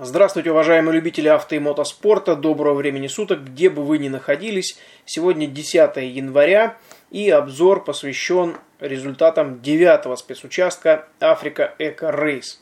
Здравствуйте, уважаемые любители авто и мотоспорта. Доброго времени суток, где бы вы ни находились. Сегодня 10 января и обзор посвящен результатам девятого спецучастка Африка Эко Рейс.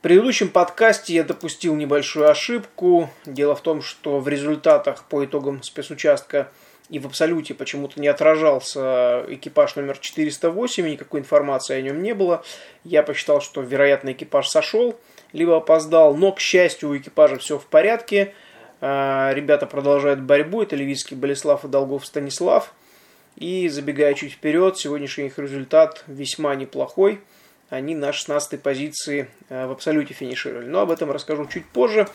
В предыдущем подкасте я допустил небольшую ошибку. Дело в том, что в результатах по итогам спецучастка и в абсолюте почему-то не отражался экипаж номер 408, никакой информации о нем не было. Я посчитал, что, вероятно, экипаж сошел – либо опоздал, но, к счастью, у экипажа все в порядке. А, ребята продолжают борьбу, это Левицкий Болеслав и Долгов Станислав. И забегая чуть вперед, сегодняшний их результат весьма неплохой. Они на 16 позиции а, в абсолюте финишировали. Но об этом расскажу чуть позже.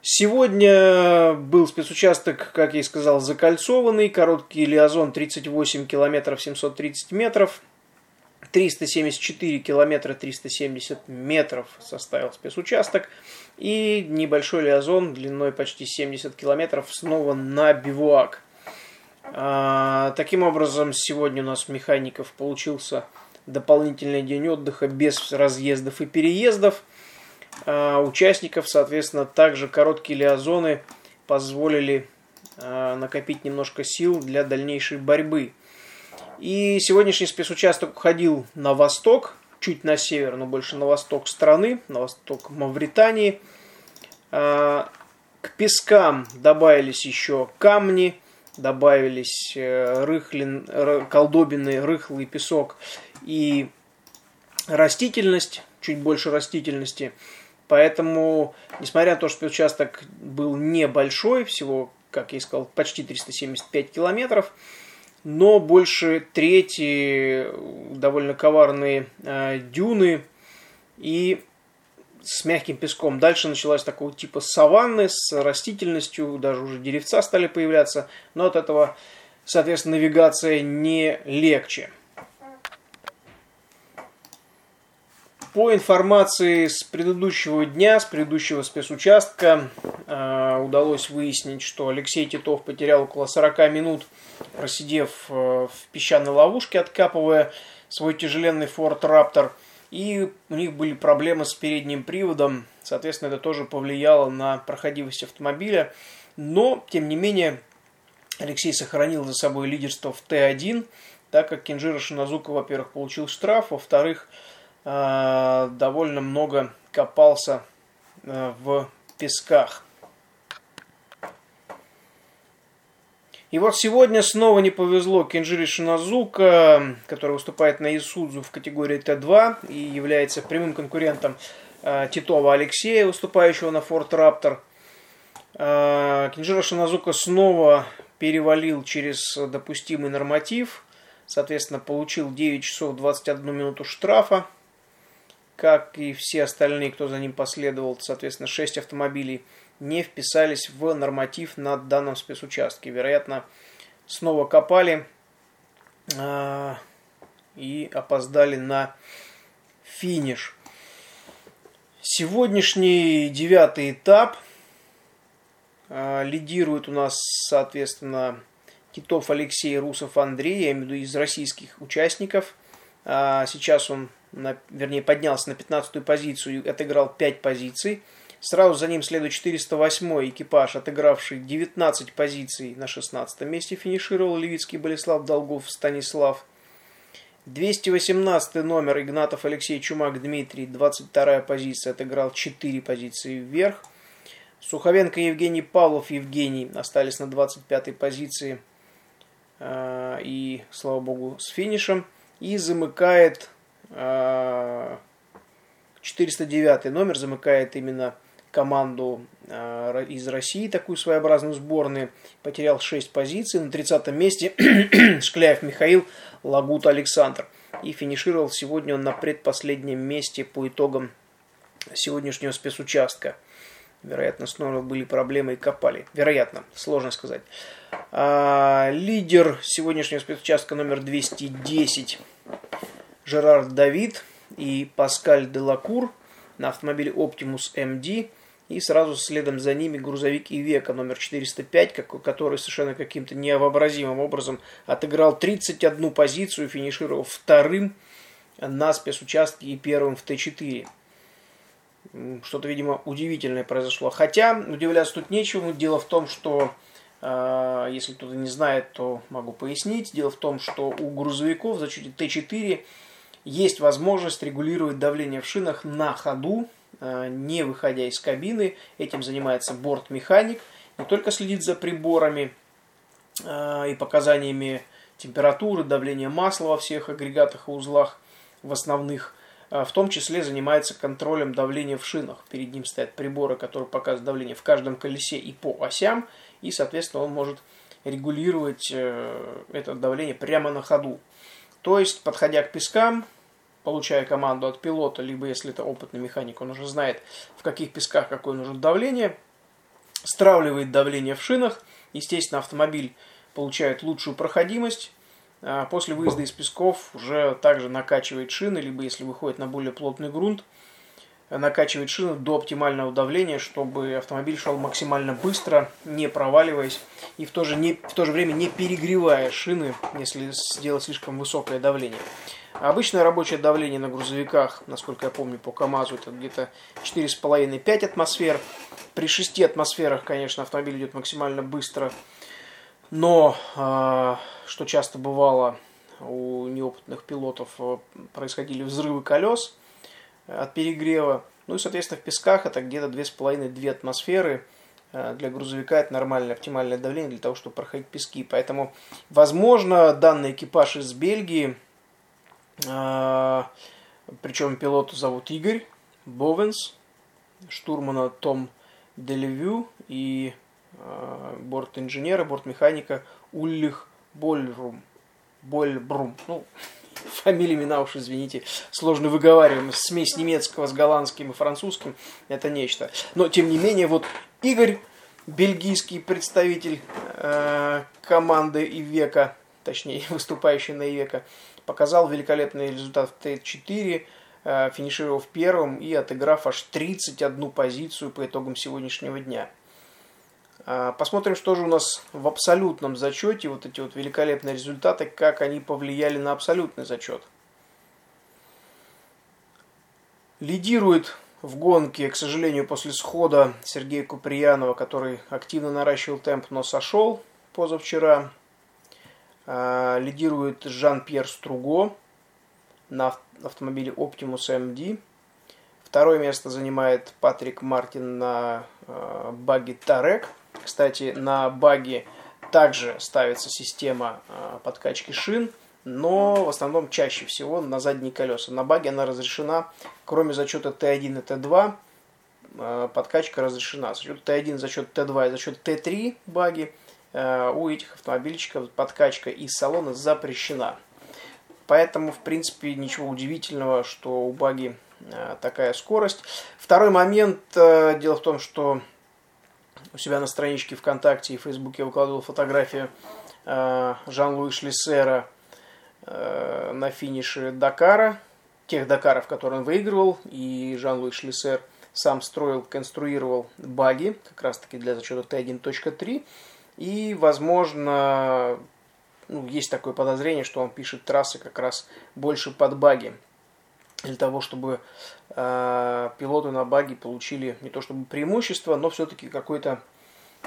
Сегодня был спецучасток, как я и сказал, закольцованный. Короткий лиазон 38 километров 730 метров. 374 километра 370 метров составил спецучасток. И небольшой лиазон длиной почти 70 километров снова на бивуак. А, таким образом, сегодня у нас механиков получился дополнительный день отдыха без разъездов и переездов. А, участников, соответственно, также короткие лиазоны позволили а, накопить немножко сил для дальнейшей борьбы. И сегодняшний спецучасток уходил на восток, чуть на север, но больше на восток страны, на восток Мавритании. А, к пескам добавились еще камни, добавились э, рыхлин, колдобины, рыхлый песок и растительность, чуть больше растительности. Поэтому, несмотря на то, что участок был небольшой, всего, как я и сказал, почти 375 километров, но больше трети довольно коварные э, дюны и с мягким песком. Дальше началась такого типа саванны с растительностью, даже уже деревца стали появляться, но от этого, соответственно, навигация не легче. По информации с предыдущего дня, с предыдущего спецучастка, э, удалось выяснить, что Алексей Титов потерял около 40 минут, просидев э, в песчаной ловушке, откапывая свой тяжеленный Ford Raptor. И у них были проблемы с передним приводом, соответственно, это тоже повлияло на проходимость автомобиля. Но, тем не менее, Алексей сохранил за собой лидерство в Т1, так как Кенжира Шиназука, во-первых, получил штраф, во-вторых, довольно много копался э, в песках. И вот сегодня снова не повезло Кенджири Шиназука, который выступает на Исудзу в категории Т2 и является прямым конкурентом э, Титова Алексея, выступающего на Форт Раптор. Кенджиро Шиназука снова перевалил через допустимый норматив, соответственно, получил 9 часов 21 минуту штрафа как и все остальные, кто за ним последовал, соответственно, 6 автомобилей, не вписались в норматив на данном спецучастке. Вероятно, снова копали э, и опоздали на финиш. Сегодняшний девятый этап э, лидирует у нас, соответственно, Титов Алексей, Русов Андрей, я имею в виду из российских участников. Э, сейчас он на, вернее, поднялся на 15-ю позицию и отыграл 5 позиций. Сразу за ним следует 408 экипаж, отыгравший 19 позиций на 16 месте, финишировал Левицкий Болеслав Долгов Станислав. 218 номер Игнатов Алексей Чумак Дмитрий, 22 позиция, отыграл 4 позиции вверх. Суховенко Евгений Павлов Евгений остались на 25 позиции э, и, слава богу, с финишем. И замыкает 409 номер замыкает именно команду э, из России, такую своеобразную сборную. Потерял 6 позиций. На 30 месте Шкляев Михаил, Лагут Александр. И финишировал сегодня он на предпоследнем месте по итогам сегодняшнего спецучастка. Вероятно, снова были проблемы и копали. Вероятно, сложно сказать. А, лидер сегодняшнего спецучастка номер 210 Жерар Давид и Паскаль Делакур на автомобиле Optimus MD. И сразу следом за ними грузовик Ивека номер 405, который совершенно каким-то невообразимым образом отыграл 31 позицию, финишировав вторым на спецучастке и первым в Т4. Что-то, видимо, удивительное произошло. Хотя, удивляться тут нечему. Дело в том, что, э, если кто-то не знает, то могу пояснить. Дело в том, что у грузовиков в зачете Т4 есть возможность регулировать давление в шинах на ходу, э, не выходя из кабины. Этим занимается бортмеханик. Не только следит за приборами э, и показаниями температуры, давления масла во всех агрегатах и узлах, в основных, в том числе занимается контролем давления в шинах. Перед ним стоят приборы, которые показывают давление в каждом колесе и по осям, и, соответственно, он может регулировать э, это давление прямо на ходу. То есть, подходя к пескам, получая команду от пилота, либо если это опытный механик, он уже знает, в каких песках какое нужно давление, стравливает давление в шинах, естественно, автомобиль получает лучшую проходимость, после выезда из песков уже также накачивает шины, либо если выходит на более плотный грунт, накачивает шины до оптимального давления, чтобы автомобиль шел максимально быстро, не проваливаясь и в то же, не, в то же время не перегревая шины, если сделать слишком высокое давление. Обычное рабочее давление на грузовиках, насколько я помню, по КАМАЗу, это где-то 4,5-5 атмосфер. При 6 атмосферах, конечно, автомобиль идет максимально быстро, но, а, что часто бывало у неопытных пилотов, э, происходили взрывы колес от перегрева. Ну и, соответственно, в песках это где-то 2,5-2 атмосферы. Э, для грузовика это нормальное, оптимальное давление для того, чтобы проходить пески. Поэтому, возможно, данный экипаж из Бельгии, а, причем пилота зовут Игорь Бовенс, штурмана Том Делевю и Э, борт-инженера, борт-механика Ульлих Больрум. Больбрум. Ну, фамилия, имена уж, извините, сложно выговариваем. Смесь немецкого с голландским и французским – это нечто. Но, тем не менее, вот Игорь, бельгийский представитель э, команды Ивека, точнее, выступающий на Ивека, показал великолепный результат в Т4, э, финишировав первым и отыграв аж 31 позицию по итогам сегодняшнего дня. А, посмотрим, что же у нас в абсолютном зачете, вот эти вот великолепные результаты, как они повлияли на абсолютный зачет. Лидирует в гонке, к сожалению, после схода Сергея Куприянова, который активно наращивал темп, но сошел позавчера. А, лидирует Жан-Пьер Струго на автомобиле Optimus MD. Второе место занимает Патрик Мартин на а, баги Тарек. Кстати, на баге также ставится система а, подкачки шин, но в основном чаще всего на задние колеса. На баге она разрешена, кроме зачета Т1 и Т2, а, подкачка разрешена. За счет Т1, за счет Т2 и за счет Т3 баги а, у этих автомобильчиков подкачка из салона запрещена. Поэтому, в принципе, ничего удивительного, что у баги такая скорость. Второй момент, дело в том, что у себя на страничке ВКонтакте и Фейсбуке выкладывал фотографию э, Жан-Луи Шлиссера э, на финише Дакара, тех Дакаров, которые он выигрывал, и Жан-Луи Шлиссер сам строил, конструировал баги, как раз таки для зачета Т1.3, и, возможно, ну, есть такое подозрение, что он пишет трассы как раз больше под баги, для того, чтобы э, пилоты на баги получили не то чтобы преимущество, но все-таки какой-то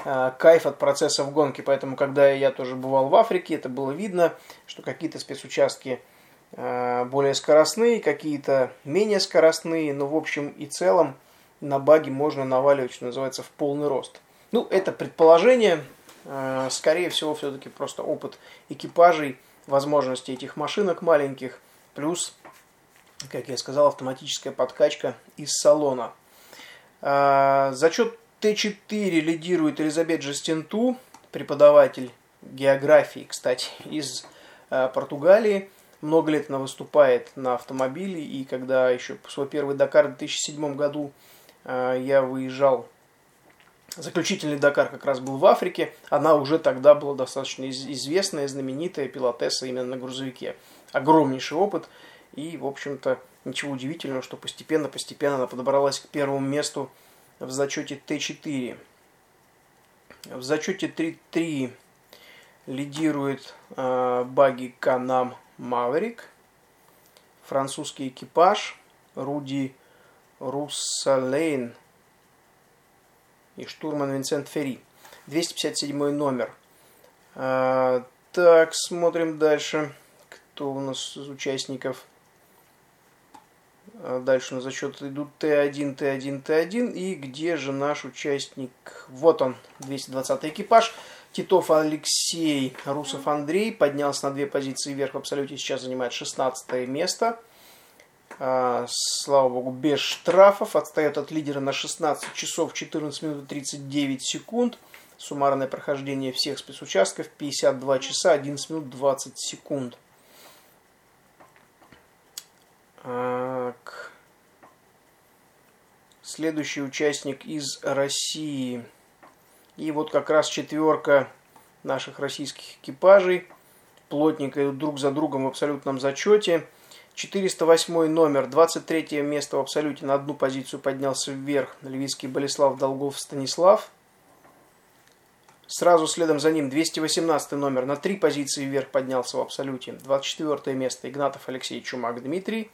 э, кайф от процесса в гонке. Поэтому, когда я тоже бывал в Африке, это было видно, что какие-то спецучастки э, более скоростные, какие-то менее скоростные, но в общем и целом на баги можно наваливать, что называется, в полный рост. Ну, это предположение, э, скорее всего, все-таки просто опыт экипажей, возможности этих машинок маленьких, плюс как я сказал, автоматическая подкачка из салона. А, зачет Т4 лидирует Элизабет Жестенту, преподаватель географии, кстати, из а, Португалии. Много лет она выступает на автомобиле, и когда еще свой первый Дакар в 2007 году а, я выезжал, заключительный Дакар как раз был в Африке, она уже тогда была достаточно известная, знаменитая пилотесса именно на грузовике. Огромнейший опыт – и, в общем-то, ничего удивительного, что постепенно-постепенно она подобралась к первому месту в зачете Т4. В зачете 3.3 лидирует э, баги Канам Маверик. Французский экипаж Руди Руссалейн и штурман Винсент Ферри. 257 номер. А, так, смотрим дальше. Кто у нас из участников? А дальше на зачет идут Т1, Т1, Т1. И где же наш участник? Вот он, 220 экипаж. Титов Алексей, Русов Андрей поднялся на две позиции вверх в абсолюте, сейчас занимает 16 место. А, слава богу, без штрафов. Отстает от лидера на 16 часов 14 минут 39 секунд. Суммарное прохождение всех спецучастков 52 часа 11 минут 20 секунд. Так. Следующий участник из России. И вот как раз четверка наших российских экипажей. Плотненько идут друг за другом в абсолютном зачете. 408 номер, 23 место в абсолюте на одну позицию поднялся вверх. Львицкий Болеслав Долгов Станислав. Сразу следом за ним 218 номер на три позиции вверх поднялся в абсолюте. 24 место Игнатов Алексей Чумак Дмитрий.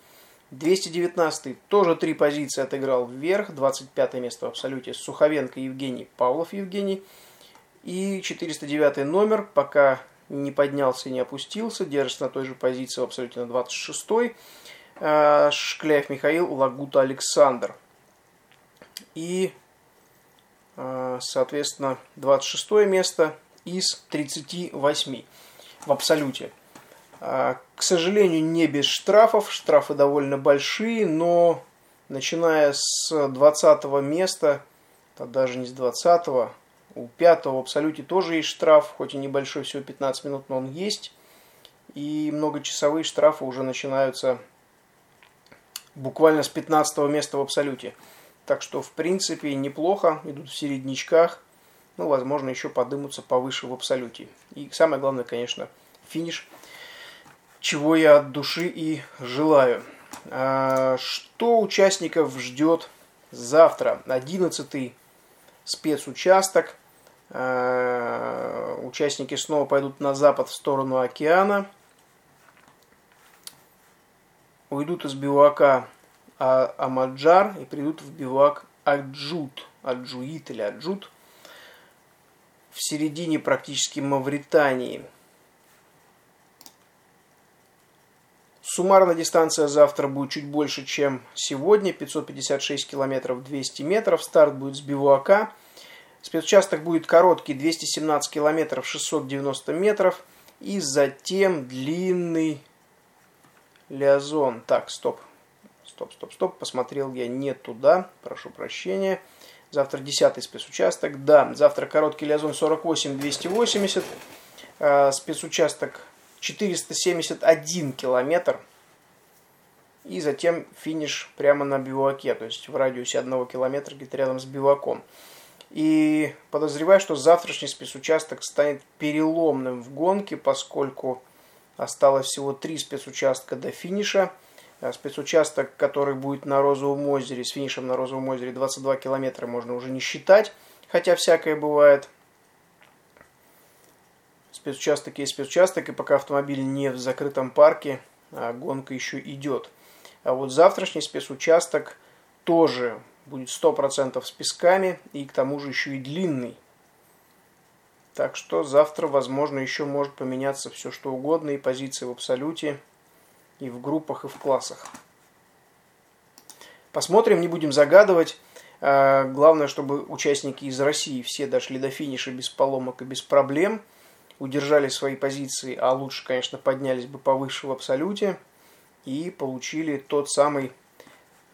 219 тоже три позиции отыграл вверх. 25 место в абсолюте Суховенко Евгений, Павлов Евгений. И 409 номер, пока не поднялся и не опустился, держится на той же позиции в абсолюте на 26-й. Э, Шкляев Михаил, Лагута Александр. И, э, соответственно, 26 место из 38 в абсолюте. Э, к сожалению, не без штрафов. Штрафы довольно большие, но начиная с 20 места, а даже не с 20 у пятого в абсолюте тоже есть штраф, хоть и небольшой, всего 15 минут, но он есть. И многочасовые штрафы уже начинаются буквально с 15 места в абсолюте. Так что, в принципе, неплохо, идут в середнячках. Ну, возможно, еще подымутся повыше в абсолюте. И самое главное, конечно, финиш, чего я от души и желаю. А, что участников ждет завтра? 11 спецучасток – Э, участники снова пойдут на запад в сторону океана. Уйдут из бивака а, Амаджар и придут в бивак Аджут, Аджуит или Аджут, в середине практически Мавритании. Суммарная дистанция завтра будет чуть больше, чем сегодня, 556 километров 200 метров. Старт будет с бивуака – Спецучасток будет короткий, 217 километров 690 метров. И затем длинный лиазон. Так, стоп. Стоп, стоп, стоп. Посмотрел я не туда. Прошу прощения. Завтра 10 спецучасток. Да, завтра короткий лиазон 48-280. Э, спецучасток 471 километр. И затем финиш прямо на биваке. То есть в радиусе одного километра где-то рядом с биваком. И подозреваю, что завтрашний спецучасток станет переломным в гонке, поскольку осталось всего три спецучастка до финиша. А спецучасток, который будет на Розовом озере, с финишем на Розовом озере 22 километра, можно уже не считать, хотя всякое бывает. Спецучасток есть спецучасток, и пока автомобиль не в закрытом парке, а гонка еще идет. А вот завтрашний спецучасток тоже будет 100% с песками и к тому же еще и длинный. Так что завтра, возможно, еще может поменяться все что угодно, и позиции в абсолюте, и в группах, и в классах. Посмотрим, не будем загадывать. А, главное, чтобы участники из России все дошли до финиша без поломок и без проблем, удержали свои позиции, а лучше, конечно, поднялись бы повыше в абсолюте и получили тот самый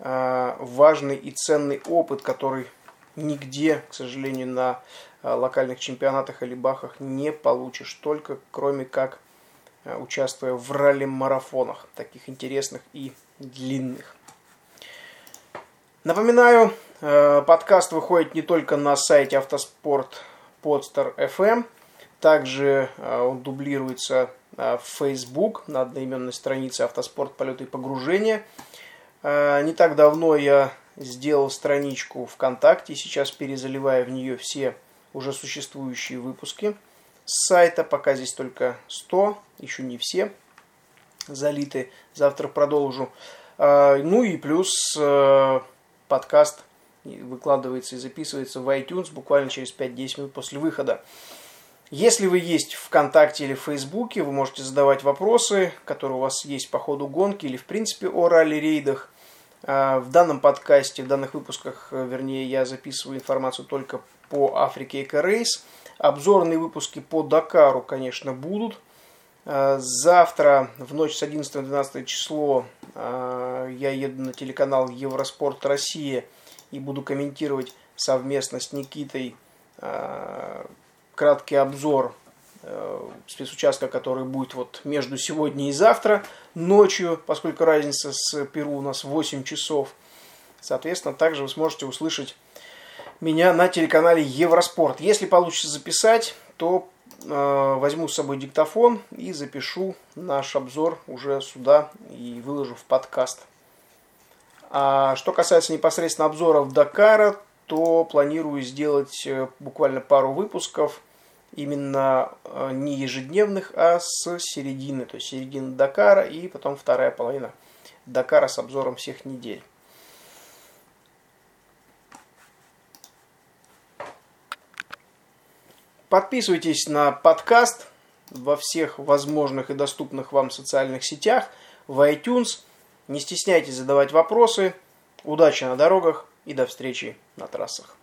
Э, важный и ценный опыт, который нигде, к сожалению, на э, локальных чемпионатах или бахах не получишь, только кроме как э, участвуя в ралли-марафонах, таких интересных и длинных. Напоминаю, подкаст выходит не только на сайте автоспорт Podster FM, также он дублируется в Facebook на одноименной странице автоспорт полеты и погружения – а, не так давно я сделал страничку ВКонтакте, сейчас перезаливаю в нее все уже существующие выпуски с сайта, пока здесь только 100, еще не все залиты, завтра продолжу. А, ну и плюс подкаст выкладывается и записывается в iTunes буквально через 5-10 минут после выхода. Если вы есть в ВКонтакте или в Фейсбуке, вы можете задавать вопросы, которые у вас есть по ходу гонки или в принципе о ралли-рейдах. А, в данном подкасте, в данных выпусках, э, вернее, я записываю информацию только по Африке Эко Рейс. Обзорные выпуски по Дакару, конечно, будут. А, завтра в ночь с 11 на 12 число а, я еду на телеканал Евроспорт Россия и буду комментировать совместно с Никитой краткий обзор э, спецучастка, который будет вот между сегодня и завтра ночью, поскольку разница с Перу у нас 8 часов. Соответственно, также вы сможете услышать меня на телеканале Евроспорт. Если получится записать, то э, возьму с собой диктофон и запишу наш обзор уже сюда и выложу в подкаст. А что касается непосредственно обзоров Дакара, то планирую сделать э, буквально пару выпусков, именно э, не ежедневных, а с середины, то есть середина Дакара и потом вторая половина Дакара с обзором всех недель. Подписывайтесь на подкаст во всех возможных и доступных вам социальных сетях, в iTunes. Не стесняйтесь задавать вопросы. Удачи на дорогах и до встречи на трассах.